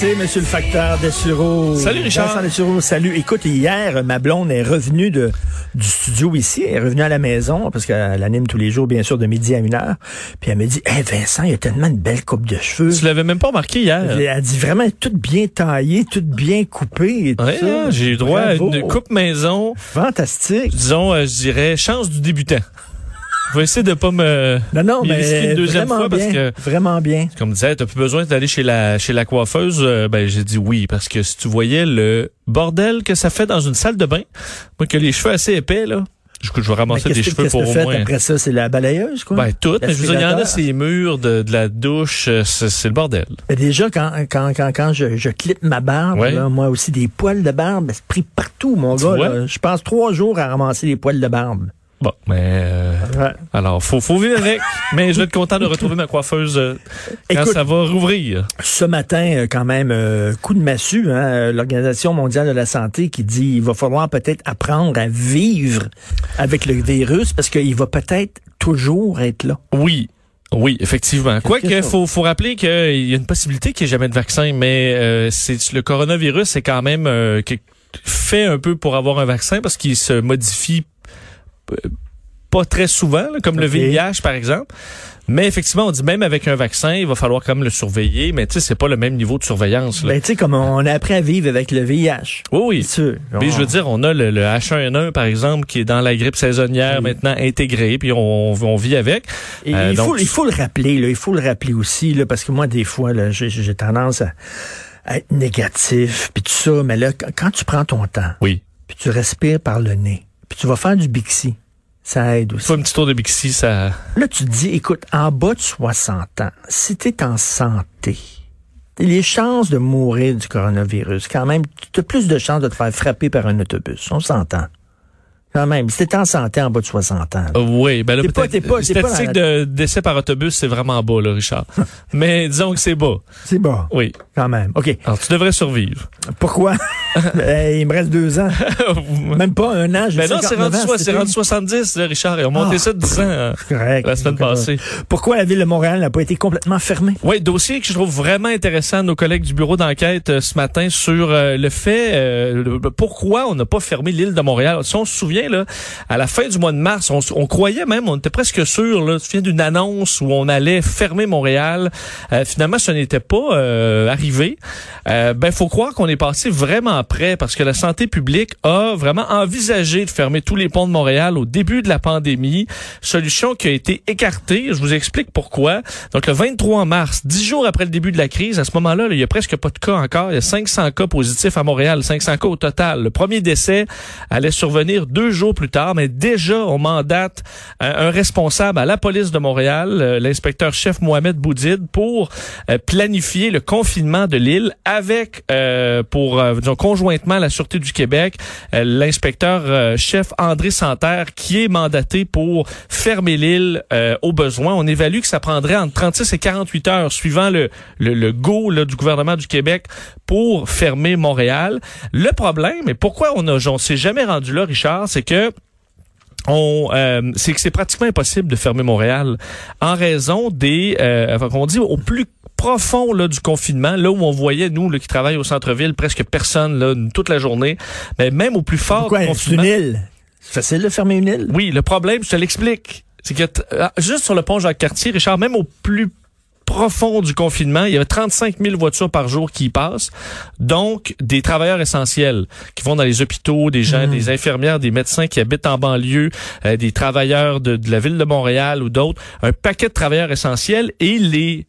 C'est Monsieur le facteur Dessureau. Salut, Richard. Vincent Dessureau, salut. Écoute, hier, ma blonde est revenue de, du studio ici. Elle est revenue à la maison parce qu'elle anime tous les jours, bien sûr, de midi à une heure. Puis elle me dit, hey Vincent, il y a tellement de belles coupes de cheveux. Tu l'avais même pas remarqué hier. Elle a dit vraiment tout bien taillé, tout bien coupé et Ouais, hein, j'ai eu droit Bravo. à une coupe maison, Fantastique. disons, euh, je dirais, chance du débutant. Je vais essayer de pas me... Non, non, mais une deuxième fois parce que, vraiment bien. comme disait, t'as plus besoin d'aller chez la chez la coiffeuse. Euh, ben j'ai dit oui parce que si tu voyais le bordel que ça fait dans une salle de bain, moi que les cheveux assez épais là, je, je vais ramasser des cheveux pour au fait moins. après ça? C'est la balayeuse, quoi? Ben tout, mais je veux dire, il y en a murs de, de la douche, euh, c'est le bordel. Mais déjà, quand, quand, quand, quand je, je clippe ma barbe, Ouais. là, moi aussi, des poils de barbe, c'est pris partout, mon Tu gars. là. Je passe trois jours à ramasser les poils de barbe. Bon, mais euh, Ouais. alors faut faut vivre avec. mais je vais être content de retrouver ma coiffeuse euh, quand Écoute, ça va rouvrir. Ce matin, euh, quand même, euh, coup de massue, hein, l'Organisation mondiale de la santé qui dit il va falloir peut-être apprendre à vivre avec le virus parce qu'il va peut-être toujours être là. Oui. Oui, effectivement. Quoique, faut, faut rappeler qu'il y a une possibilité qu'il n'y ait jamais de vaccin, mais euh, c'est le coronavirus, c'est quand même euh, fait un peu pour avoir un vaccin parce qu'il se modifie pas très souvent, là, comme le. VIH par exemple. Mais effectivement, on dit même avec un vaccin, il va falloir quand même le surveiller, mais tu sais, c'est pas le même niveau de surveillance. Là. Ben, tu sais, comme on a appris à vivre avec le VIH. oui, oui. Sûr. Je veux dire, on a le, le H1N1, par exemple, qui est dans la grippe saisonnière Oui. maintenant intégré, puis on, on vit avec. Et Euh, il, donc- faut, il faut le rappeler, là, il faut le rappeler aussi, là, parce que moi, des fois, j'ai, tendance à, à être négatif, puis tout ça, mais là, quand, quand tu prends ton temps, Oui. puis tu respires par le nez, puis tu vas faire du Bixi, ça aide aussi. Faut un petit tour de Bixi, ça... Là, tu te dis, écoute, en bas de 60 ans, si tu es en santé, les chances de mourir du coronavirus, quand même, tu as plus de chances de te faire frapper par un autobus. On s'entend. Quand même, t'es en santé en bas de 60 ans. là. Euh, oui, ben là, peut-être- t'es pas- t'es pas statistique dans de décès par autobus, c'est vraiment bas, là, Richard. Mais disons que c'est bas. C'est bon. Oui. Quand même. OK. Alors, tu devrais survivre. Pourquoi? Eh, il me reste deux ans. Même pas un an. j'ai Ben non, c'est 59 rendu, ans, c'est rendu tout. 70, là, Richard. Ils ont monté Ah. ça de 10 ans euh, Correct. la semaine passée. Pourquoi la ville de Montréal n'a pas été complètement fermée? Oui, dossier que je trouve vraiment intéressant, nos collègues du bureau d'enquête euh, ce matin sur euh, le fait euh, le- pourquoi on n'a pas fermé l'île de Montréal. Si on se souvient, là, à la fin du mois de mars, on, croyait même, on était presque sûr, là, tu souviens d'une annonce où on allait fermer Montréal. Euh, finalement, ce n'était pas euh, arrivé. Euh, ben, faut croire qu'on est passé vraiment près parce que la santé publique a vraiment envisagé de fermer tous les ponts de Montréal au début de la pandémie. Solution qui a été écartée. Je vous explique pourquoi. Donc, le 23 mars, dix jours après le début de la crise, à ce moment-là, là, il y a presque pas de cas encore. Il y a 500 cas positifs à Montréal, 500 cas au total. Le premier décès allait survenir deux jours plus tard, mais déjà, on mandate un, responsable à la police de Montréal, euh, l'inspecteur-chef Mohamed Boudid, pour euh, planifier le confinement de l'île avec, euh, pour, euh, disons, conjointement la Sûreté du Québec, euh, l'inspecteur-chef André Santerre, qui est mandaté pour fermer l'île euh, au besoin. On évalue que ça prendrait entre 36 et 48 heures, suivant le, le, le go là, du gouvernement du Québec, pour fermer Montréal. Le problème, et pourquoi on on s'est jamais rendu là, Richard, que on, euh, c'est que c'est pratiquement impossible de fermer Montréal en raison des, euh, enfin, qu'on dit au plus profond là, du confinement, là où on voyait, nous, là, qui travaillent au centre-ville, presque personne là, toute la journée, mais même au plus fort Pourquoi? du C'est une confinement. île. C'est facile de fermer une île? Oui, le problème, je te l'explique, c'est que euh, juste sur le pont Jacques-Cartier, Richard, même au plus profond du confinement, il y avait 35 000 voitures par jour qui y passent, donc des travailleurs essentiels qui vont dans les hôpitaux, des gens, des infirmières, des médecins qui habitent en banlieue, euh, des travailleurs de, de la ville de Montréal ou d'autres, un paquet de travailleurs essentiels et les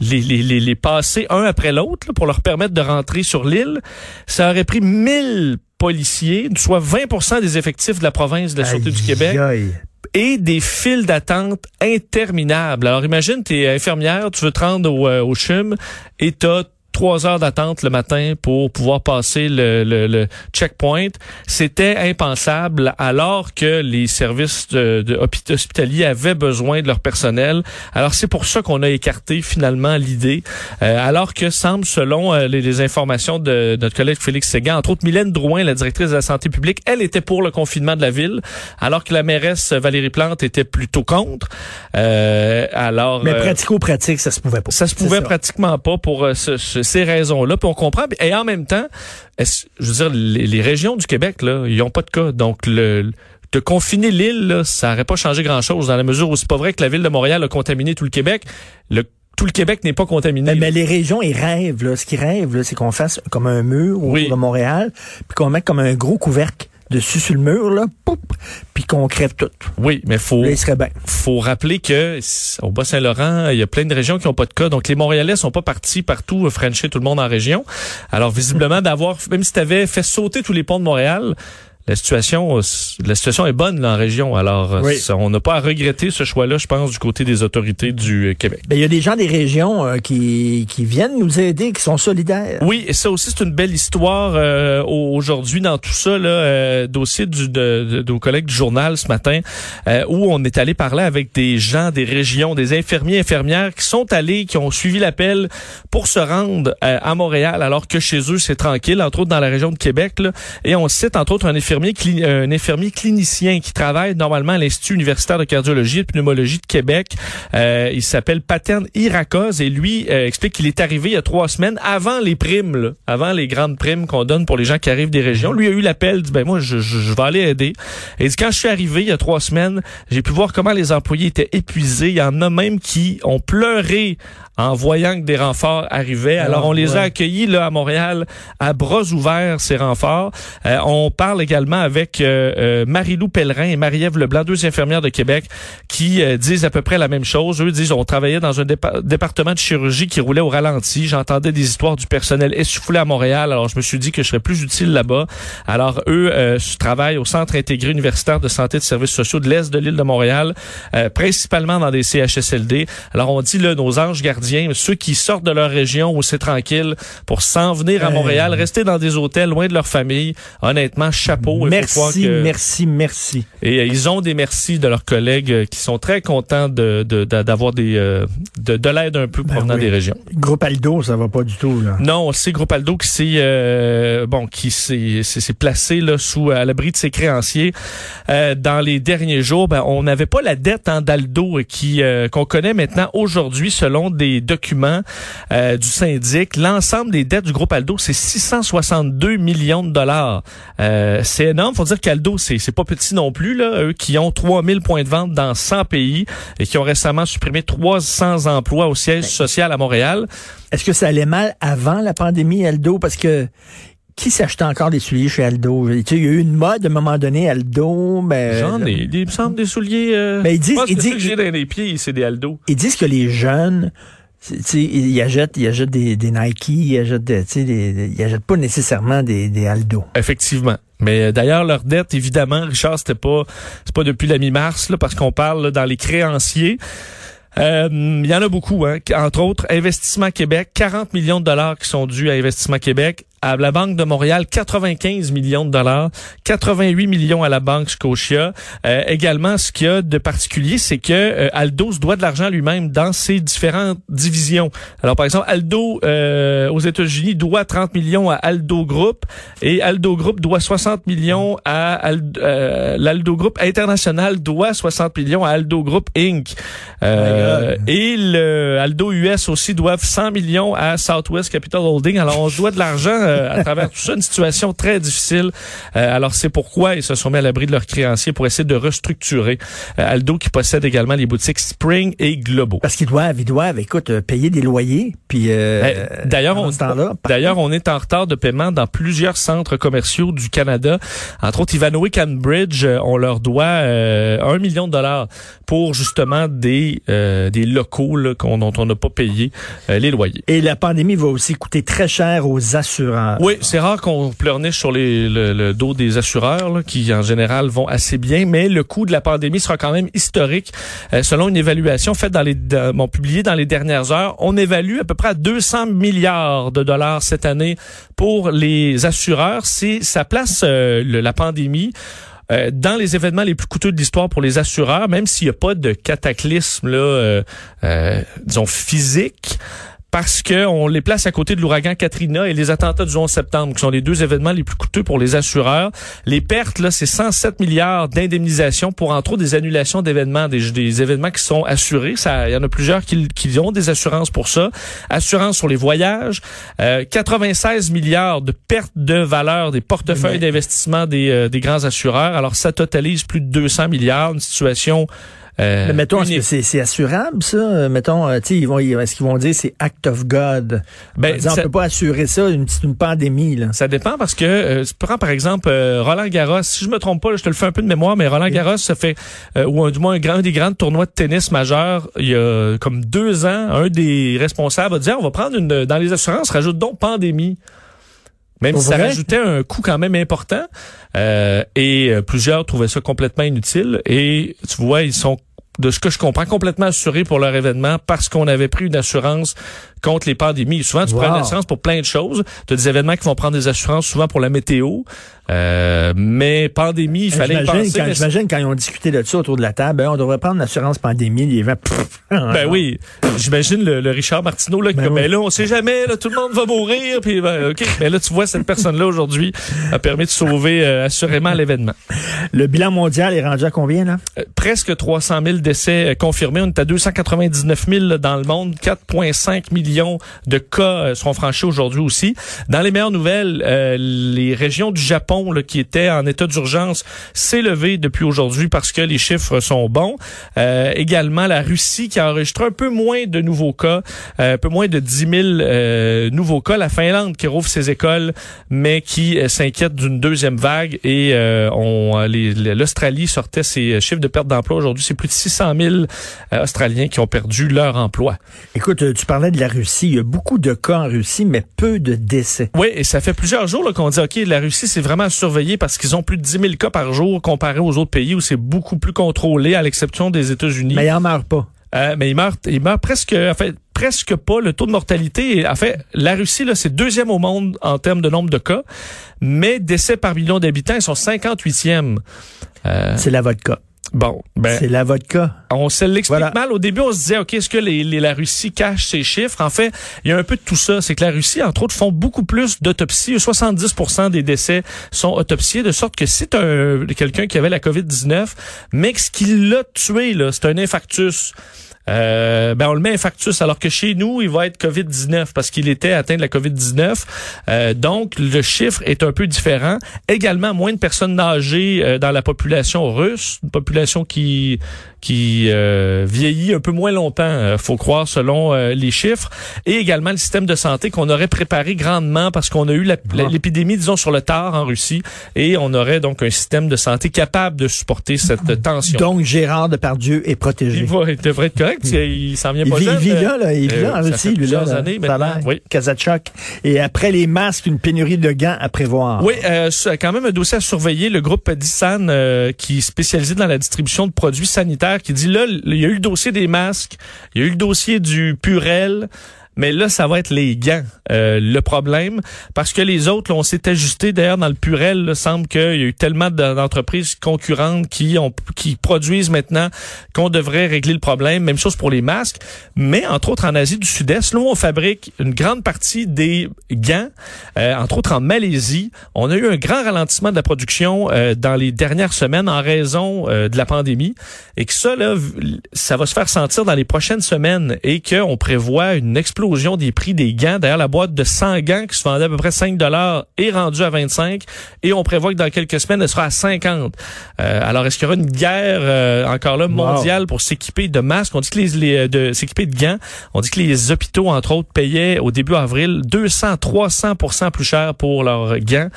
les, les, les, les passer un après l'autre pour leur permettre de rentrer sur l'île, ça aurait pris 1000 policiers, soit 20 des effectifs de la province de la Sûreté du Québec, aïe. Et des files d'attente interminables. Alors imagine, tu es infirmière, tu veux te rendre au, euh, au CHUM et t'as trois heures d'attente le matin pour pouvoir passer le, le, le checkpoint. C'était impensable alors que les services de, de hospitaliers avaient besoin de leur personnel. Alors c'est pour ça qu'on a écarté finalement l'idée, Euh, alors que semble, selon euh, les, les informations de notre collègue Félix Séguin, entre autres Mylène Drouin, la directrice de la santé publique, elle était pour le confinement de la ville, alors que la mairesse Valérie Plante était plutôt contre. Euh, alors, Mais euh, pratico-pratique, ça se pouvait pas. ça se pouvait ça. pratiquement pas pour euh, ce- ce- ces raisons-là. Puis on comprend. Et en même temps, est-ce- je veux dire, les, les régions du Québec, là, ils ont pas de cas. Donc, le, de confiner l'île, là, ça n'aurait pas changé grand-chose dans la mesure où c'est pas vrai que la ville de Montréal a contaminé tout le Québec. Le, tout le Québec n'est pas contaminé. Mais, mais les régions, ils rêvent. Là. Ce qu'ils rêvent, là, c'est qu'on fasse comme un mur autour Oui. de Montréal, puis qu'on mette comme un gros couvercle dessus sur le mur, là, puis qu'on crève tout. Oui, mais faut Là, il serait bien. faut rappeler que au Bas-Saint-Laurent, il y a plein de régions qui n'ont pas de cas. Donc, les Montréalais sont pas partis partout euh, frencher tout le monde en région. Alors, visiblement, d'avoir, même si tu avais fait sauter tous les ponts de Montréal, la situation, euh, la situation est bonne là, en région. Alors, euh, Oui. ça, on n'a pas à regretter ce choix-là, je pense, du côté des autorités du euh, Québec. Ben, il y a des gens des régions euh, qui, qui viennent nous aider, qui sont solidaires. Oui, et ça aussi, c'est une belle histoire euh, au- aujourd'hui dans tout ça, là, euh, dossier du, de, de, de nos collègues du journal ce matin, où on est allé parler avec des gens des régions, des infirmiers, infirmières qui sont allés, qui ont suivi l'appel pour se rendre à Montréal, alors que chez eux, c'est tranquille, entre autres dans la région de Québec. Là, et on cite, entre autres, un infirmier, cli- un infirmier clinicien qui travaille normalement à l'Institut universitaire de cardiologie et de pneumologie de Québec. Euh, il s'appelle Patern Irakoz et lui euh, explique qu'il est arrivé il y a trois semaines avant les primes, avant les grandes primes qu'on donne pour les gens qui arrivent des régions. Lui a eu l'appel, dit ben moi je vais aller aider. Et il dit quand je suis arrivé il y a trois semaines, j'ai pu voir comment les employés étaient épuisés. Il y en a même qui ont pleuré en voyant que des renforts arrivaient. Alors, Ah, on les a accueillis là à Montréal à bras ouverts ces renforts. Euh, on parle également avec euh, euh, Marie-Lou Pellerin et Marie-Ève Leblanc, deux infirmières de Québec, qui euh, disent à peu près la même chose. Eux disent on travaillait dans un dépa- département de chirurgie qui roulait au ralenti. J'entendais des histoires du personnel essoufflé à Montréal. Alors, je me suis dit que je serais plus utile là-bas. Alors, eux euh, travaillent au Centre intégré universitaire de santé et de services sociaux de l'Est de l'île de Montréal, euh, principalement dans des CHSLD. Alors, on dit là, nos anges gardiens, ceux qui sortent de leur région où c'est tranquille pour s'en venir à. Montréal, rester dans des hôtels loin de leur famille. Honnêtement, chapeau. Merci, que- merci, merci. et euh, ils ont des merci de leurs collègues euh, qui sont très contents de de- de- d'avoir des euh, de, de l'aide un peu provenant Ben oui. des régions. Groupe Aldo, ça va pas du tout, là. Non, c'est Groupe Aldo qui s'est euh, bon qui s'est placé là sous à l'abri de ses créanciers euh, dans les derniers jours. Ben, on n'avait pas la dette hein, d'Aldo qui euh, qu'on connaît maintenant aujourd'hui selon des documents euh, du syndic. L'ensemble des dettes du groupe Aldo, c'est 662 millions de dollars. Euh, c'est énorme. Faut dire qu'Aldo, c'est c'est pas petit non plus là. Eux qui ont 3000 points de vente dans 100 pays et qui ont récemment supprimé 300 emplois au siège social à Montréal. Est-ce que ça allait mal avant la pandémie, Aldo? Parce que qui s'achetait encore des souliers chez Aldo? Tu sais, il y a eu une mode à un moment donné, Aldo, mais... J'en ai. Il me semble des souliers. Euh, Ben, ils disent- ils que disent- ceux que j'ai dans les pieds, c'est des Aldo. Ils disent que les jeunes, ils achètent des, des Nike, ils achètent, des- ils achètent pas nécessairement des, des Aldo. Effectivement. Mais euh, d'ailleurs, leur dette, évidemment, Richard, c'était pas, c'est pas depuis la mi-mars, là, parce qu'on parle là, dans les créanciers. Euh, Il y en a beaucoup, hein. entre autres, Investissement Québec, 40 millions de dollars qui sont dus à Investissement Québec. À la Banque de Montréal, 95 millions de dollars, 88 millions à la Banque Scotia. Euh, également, ce qu'il y a de particulier, c'est que euh, Aldo se doit de l'argent lui-même dans ses différentes divisions. Alors, par exemple, Aldo euh, aux États-Unis doit 30 millions à Aldo Group et Aldo Group doit 60 millions à Aldo, euh, l'Aldo Group international doit 60 millions à Aldo Group Inc. Euh, et le Aldo US aussi doivent 100 millions à Southwest Capital Holding. Alors on se doit de l'argent euh, à travers tout ça, une situation très difficile. Euh, alors c'est pourquoi ils se sont mis à l'abri de leurs créanciers pour essayer de restructurer Euh, Aldo qui possède également les boutiques Spring et Globo. Parce qu'ils doivent, ils doivent, écoute, euh, payer des loyers, puis euh, Ben, D'ailleurs, on, d'ailleurs, est en retard de paiement dans plusieurs centres commerciaux du Canada. Entre autres, Ivanhoe Cambridge, euh, on leur doit euh, un million de dollars pour justement des euh, des locaux là, dont on n'a pas payé euh, les loyers. Et la pandémie va aussi coûter très cher aux assurances. Oui, c'est rare qu'on pleurniche sur les, le, le dos des assureurs, là, qui en général vont assez bien, mais le coût de la pandémie sera quand même historique. Euh, selon une évaluation faite dans les, dans- publiée dans les dernières heures, on évalue à peu près à 200 milliards de dollars cette année pour les assureurs. C'est ça place euh, le- la pandémie euh, dans les événements les plus coûteux de l'histoire pour les assureurs, même s'il n'y a pas de cataclysme là, euh, euh, disons physique parce que on les place à côté de l'ouragan Katrina et les attentats du 11 septembre, qui sont les deux événements les plus coûteux pour les assureurs. Les pertes, là, c'est 107 milliards d'indemnisation pour, entre autres, des annulations d'événements, des, des événements qui sont assurés. Ça, il y en a plusieurs qui, qui ont des assurances pour ça. Assurance sur les voyages, euh, 96 milliards de pertes de valeur des portefeuilles d'investissement des, euh, des grands assureurs. Alors, ça totalise plus de 200 milliards, une situation euh, Mais mettons, est-ce que c'est c'est assurable, ça? Mettons, euh, ils vont, ils- est-ce qu'ils vont dire c'est act of God? Ben, En disant, ça- on peut pas assurer ça, une, petite- une pandémie, là. Ça dépend parce que euh, tu prends par exemple euh, Roland Garros. Si je me trompe pas, là, je te le fais un peu de mémoire, mais Roland Garros se fait euh, ou un, du moins un, grand, un des grands tournois de tennis majeurs il y a comme deux ans. Un des responsables a dit Ah, on va prendre une dans les assurances rajoute donc pandémie. Même si ça rajoutait un coût quand même important, euh, et euh, plusieurs trouvaient ça complètement inutile. Et tu vois, ils sont de ce que je comprends, complètement assurés pour leur événement parce qu'on avait pris une assurance contre les pandémies. Souvent, tu Wow. prends une assurance pour plein de choses. Tu as des événements qui vont prendre des assurances souvent pour la météo. Euh, mais pandémie, il fallait y penser. quand, mais j'imagine quand ils ont discuté de ça autour de la table, ben, on devrait prendre l'assurance pandémie, les vents. Ben oui, j'imagine le, le Richard Martineau là, qui Ben comme, oui. ben là, on sait jamais, là, tout le monde va mourir, puis ben, ok, mais là tu vois cette personne-là aujourd'hui a permis de sauver euh, assurément l'événement. Le bilan mondial est rendu à combien, là? Euh, presque 300 000 décès euh, confirmés. On est à 299 000 là, dans le monde. 4,5 millions de cas euh, seront franchis aujourd'hui aussi. Dans les meilleures nouvelles, euh, les régions du Japon qui étaient en état d'urgence s'est levé depuis aujourd'hui parce que les chiffres sont bons. Euh, également, la Russie qui a enregistré un peu moins de nouveaux cas, un peu moins de 10 000 euh, nouveaux cas. La Finlande qui rouvre ses écoles, mais qui s'inquiète d'une deuxième vague. Et l'Australie sortait ses chiffres de perte d'emploi aujourd'hui. C'est plus de 600 000 euh, Australiens qui ont perdu leur emploi. Écoute, tu parlais de la Russie. Il y a beaucoup de cas en Russie, mais peu de décès. Oui, et ça fait plusieurs jours qu'on dit, OK, la Russie, c'est vraiment à surveiller parce qu'ils ont plus de 10 000 cas par jour comparé aux autres pays où c'est beaucoup plus contrôlé, à l'exception des États-Unis. Mais ils en meurent pas. Euh, mais il meurt, il meurt presque, en fait, presque pas. Le taux de mortalité, en fait, la Russie, là, c'est deuxième au monde en termes de nombre de cas, mais décès par million d'habitants, ils sont 58e. Euh, C'est la vodka. Bon, ben, C'est la vodka. on se l'explique Voilà. mal. Au début, on se disait, OK, est-ce que les, les- la Russie cache ses chiffres? En fait, il y a un peu de tout ça. C'est que la Russie, entre autres, font beaucoup plus d'autopsies. 70% des décès sont autopsiés, de sorte que si c'est un, quelqu'un qui avait la COVID-19, mais que ce qui l'a tué, là, c'est un infarctus. Euh, ben on le met infarctus alors que chez nous il va être Covid-19 parce qu'il était atteint de la Covid-19. Euh, donc le chiffre est un peu différent. Également moins de personnes âgées euh, dans la population russe une population qui qui euh, vieillit un peu moins longtemps euh, faut croire selon euh, les chiffres et également le système de santé qu'on aurait préparé grandement parce qu'on a eu la- l'épidémie disons sur le tard en Russie et on aurait donc un système de santé capable de supporter cette tension Donc, Gérard Depardieu est protégé. il, va, il devrait être correct. Il s'en vient Il pas vit, il jeune, vit euh, là, là, il vit euh, là en Russie, lui, là. plusieurs là. années a maintenant, oui. Kazachok. Et après les masques, une pénurie de gants à prévoir. Oui, euh, quand même un dossier à surveiller. Le groupe Dissan, euh, qui est spécialisé dans la distribution de produits sanitaires, qui dit là, il y a eu le dossier des masques, il y a eu le dossier du Purel. Mais là, ça va être les gants, euh, le problème, parce que les autres, là, on s'est ajusté. D'ailleurs, dans le Purel, il semble qu'il y a eu tellement de- d'entreprises concurrentes qui ont qui produisent maintenant qu'on devrait régler le problème. Même chose pour les masques. Mais entre autres, en Asie du Sud-Est, là on fabrique une grande partie des gants, euh, entre autres en Malaisie, on a eu un grand ralentissement de la production euh, dans les dernières semaines en raison euh, de la pandémie, et que ça, là, ça va se faire sentir dans les prochaines semaines, et qu'on prévoit une explosion des prix des gants. D'ailleurs, la boîte de 100 gants qui se vendait à peu près 5 dollars est rendue à 25, et on prévoit que dans quelques semaines, elle sera à 50. Euh, alors, est-ce qu'il y aura une guerre euh, encore là mondiale pour s'équiper de masques? On dit que les, les- de s'équiper de gants. On dit que les hôpitaux, entre autres, payaient au début avril 200, 300 plus cher pour leurs gants.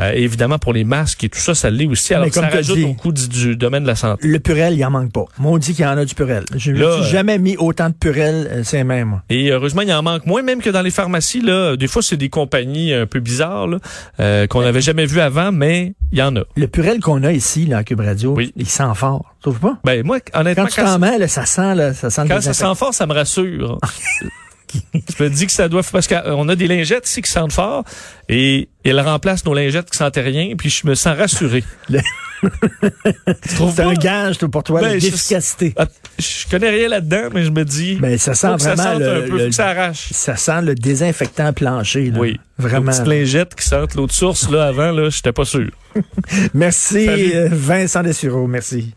Euh, évidemment, pour les masques et tout ça, ça l'est aussi. Alors ça rajoute dit- au coût du, du domaine de la santé. Le Purel, il en manque pas. Maudit qu'il y en a du Purel. Je suis euh, jamais mis autant de Purel, euh, c'est même. moi. Et heureusement, il en manque moins, même que dans les pharmacies. Là, des fois, c'est des compagnies un peu bizarres là, euh, qu'on n'avait jamais vues avant, mais il y en a. Le Purel qu'on a ici, là, à Cube Radio, Oui. il sent fort. Trouve pas? Ben moi, honnêtement, Quand tu t'en mets, là, ça sent, là, ça sent quand ça sent fort, ça me rassure. Je me dis que ça doit parce qu'on a des lingettes ici qui sentent fort et elles remplacent nos lingettes qui sentaient rien, puis je me sens rassuré. Le- C'est un gage pour toi Ben, je- d'efficacité. Ah, Je connais rien là-dedans, mais je me dis Ben, ça sent ça vraiment sente le- un peu, le- que ça arrache. Ça sent le désinfectant plancher. Là. Oui. Vraiment. Petites lingettes qui sentent l'eau de source là avant là, j'étais pas sûr. Merci, Salut. euh, Vincent Dessureau. Merci.